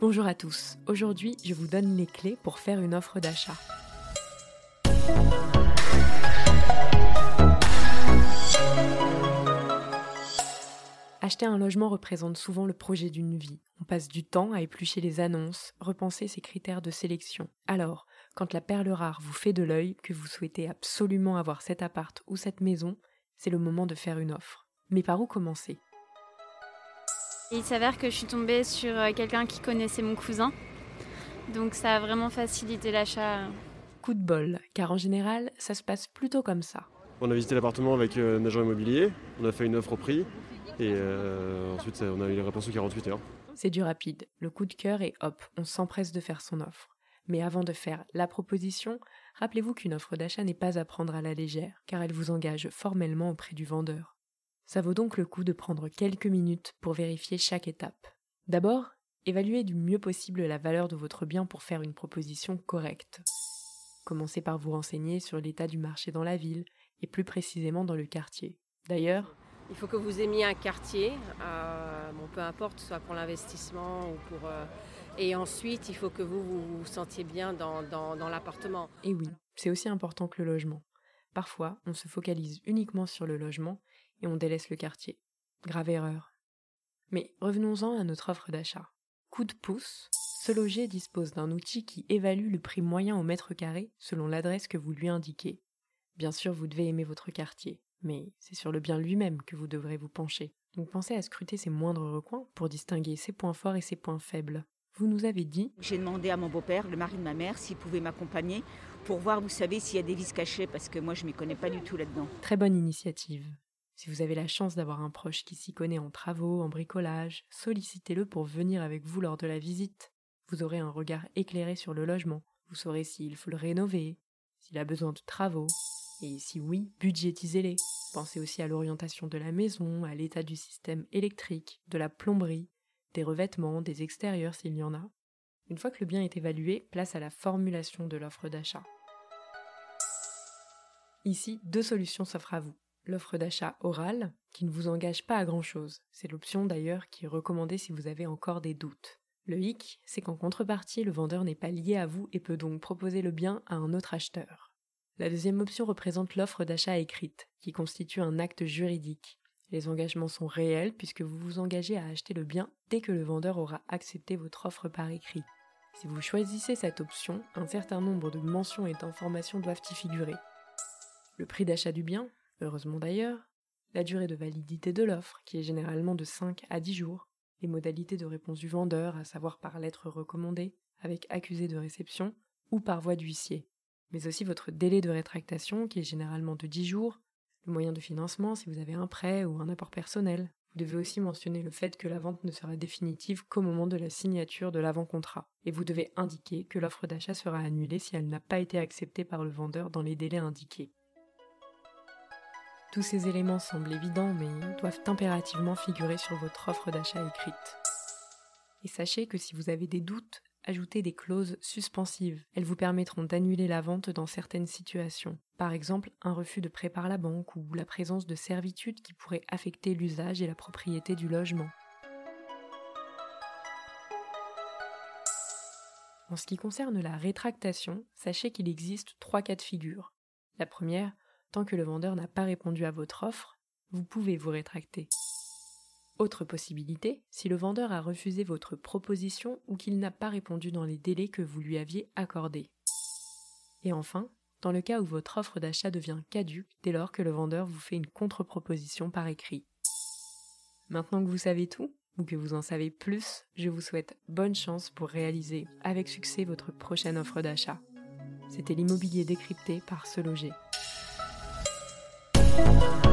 Bonjour à tous, aujourd'hui je vous donne les clés pour faire une offre d'achat. Acheter un logement représente souvent le projet d'une vie. On passe du temps à éplucher les annonces, repenser ses critères de sélection. Alors, quand la perle rare vous fait de l'œil, que vous souhaitez absolument avoir cet appart ou cette maison, c'est le moment de faire une offre. Mais par où commencer? Il s'avère que je suis tombée sur euh, quelqu'un qui connaissait mon cousin. Donc ça a vraiment facilité l'achat. Coup de bol, car en général, ça se passe plutôt comme ça. On a visité l'appartement avec euh, un agent immobilier, on a fait une offre au prix et euh, ensuite on a eu les réponses en 48 heures. C'est du rapide, le coup de cœur et hop, on s'empresse de faire son offre. Mais avant de faire la proposition, rappelez-vous qu'une offre d'achat n'est pas à prendre à la légère, car elle vous engage formellement auprès du vendeur. Ça vaut donc le coup de prendre quelques minutes pour vérifier chaque étape. D'abord, évaluez du mieux possible la valeur de votre bien pour faire une proposition correcte. Commencez par vous renseigner sur l'état du marché dans la ville et plus précisément dans le quartier. D'ailleurs, il faut que vous aimiez un quartier, euh, bon, peu importe, soit pour l'investissement ou pour. euh, et ensuite, il faut que vous vous, vous sentiez bien dans, dans, dans l'appartement. Et oui, c'est aussi important que le logement. Parfois, on se focalise uniquement sur le logement et on délaisse le quartier. Grave erreur. Mais revenons-en à notre offre d'achat. Coup de pouce, ce loger dispose d'un outil qui évalue le prix moyen au mètre carré selon l'adresse que vous lui indiquez. Bien sûr, vous devez aimer votre quartier, mais c'est sur le bien lui-même que vous devrez vous pencher. Donc pensez à scruter ses moindres recoins pour distinguer ses points forts et ses points faibles. Vous nous avez dit J'ai demandé à mon beau-père, le mari de ma mère, s'il pouvait m'accompagner pour voir, vous savez, s'il y a des vis cachées, parce que moi, je m'y connais pas du tout là-dedans. Très bonne initiative. Si vous avez la chance d'avoir un proche qui s'y connaît en travaux, en bricolage, sollicitez-le pour venir avec vous lors de la visite. Vous aurez un regard éclairé sur le logement. Vous saurez s'il faut le rénover, s'il a besoin de travaux, et si oui, budgétisez-les. Pensez aussi à l'orientation de la maison, à l'état du système électrique, de la plomberie, des revêtements, des extérieurs s'il y en a. Une fois que le bien est évalué, place à la formulation de l'offre d'achat. Ici, deux solutions s'offrent à vous. L'offre d'achat orale, qui ne vous engage pas à grand-chose. C'est l'option d'ailleurs qui est recommandée si vous avez encore des doutes. Le hic, c'est qu'en contrepartie, le vendeur n'est pas lié à vous et peut donc proposer le bien à un autre acheteur. La deuxième option représente l'offre d'achat écrite, qui constitue un acte juridique. Les engagements sont réels puisque vous vous engagez à acheter le bien dès que le vendeur aura accepté votre offre par écrit. Si vous choisissez cette option, un certain nombre de mentions et d'informations doivent y figurer. Le prix d'achat du bien, heureusement d'ailleurs, la durée de validité de l'offre, qui est généralement de 5 à 10 jours, les modalités de réponse du vendeur, à savoir par lettre recommandée, avec accusé de réception, ou par voie d'huissier, mais aussi votre délai de rétractation, qui est généralement de 10 jours, le moyen de financement si vous avez un prêt ou un apport personnel. Vous devez aussi mentionner le fait que la vente ne sera définitive qu'au moment de la signature de l'avant-contrat, et vous devez indiquer que l'offre d'achat sera annulée si elle n'a pas été acceptée par le vendeur dans les délais indiqués. Tous ces éléments semblent évidents, mais doivent impérativement figurer sur votre offre d'achat écrite. Et sachez que si vous avez des doutes, ajoutez des clauses suspensives. Elles vous permettront d'annuler la vente dans certaines situations. Par exemple, un refus de prêt par la banque ou la présence de servitudes qui pourraient affecter l'usage et la propriété du logement. En ce qui concerne la rétractation, sachez qu'il existe trois cas de figure. La première, tant que le vendeur n'a pas répondu à votre offre, vous pouvez vous rétracter. Autre possibilité, si le vendeur a refusé votre proposition ou qu'il n'a pas répondu dans les délais que vous lui aviez accordés. Et enfin, dans le cas où votre offre d'achat devient caduque dès lors que le vendeur vous fait une contre-proposition par écrit. Maintenant que vous savez tout, ou que vous en savez plus, je vous souhaite bonne chance pour réaliser avec succès votre prochaine offre d'achat. C'était l'immobilier décrypté par Se Loger. Bye.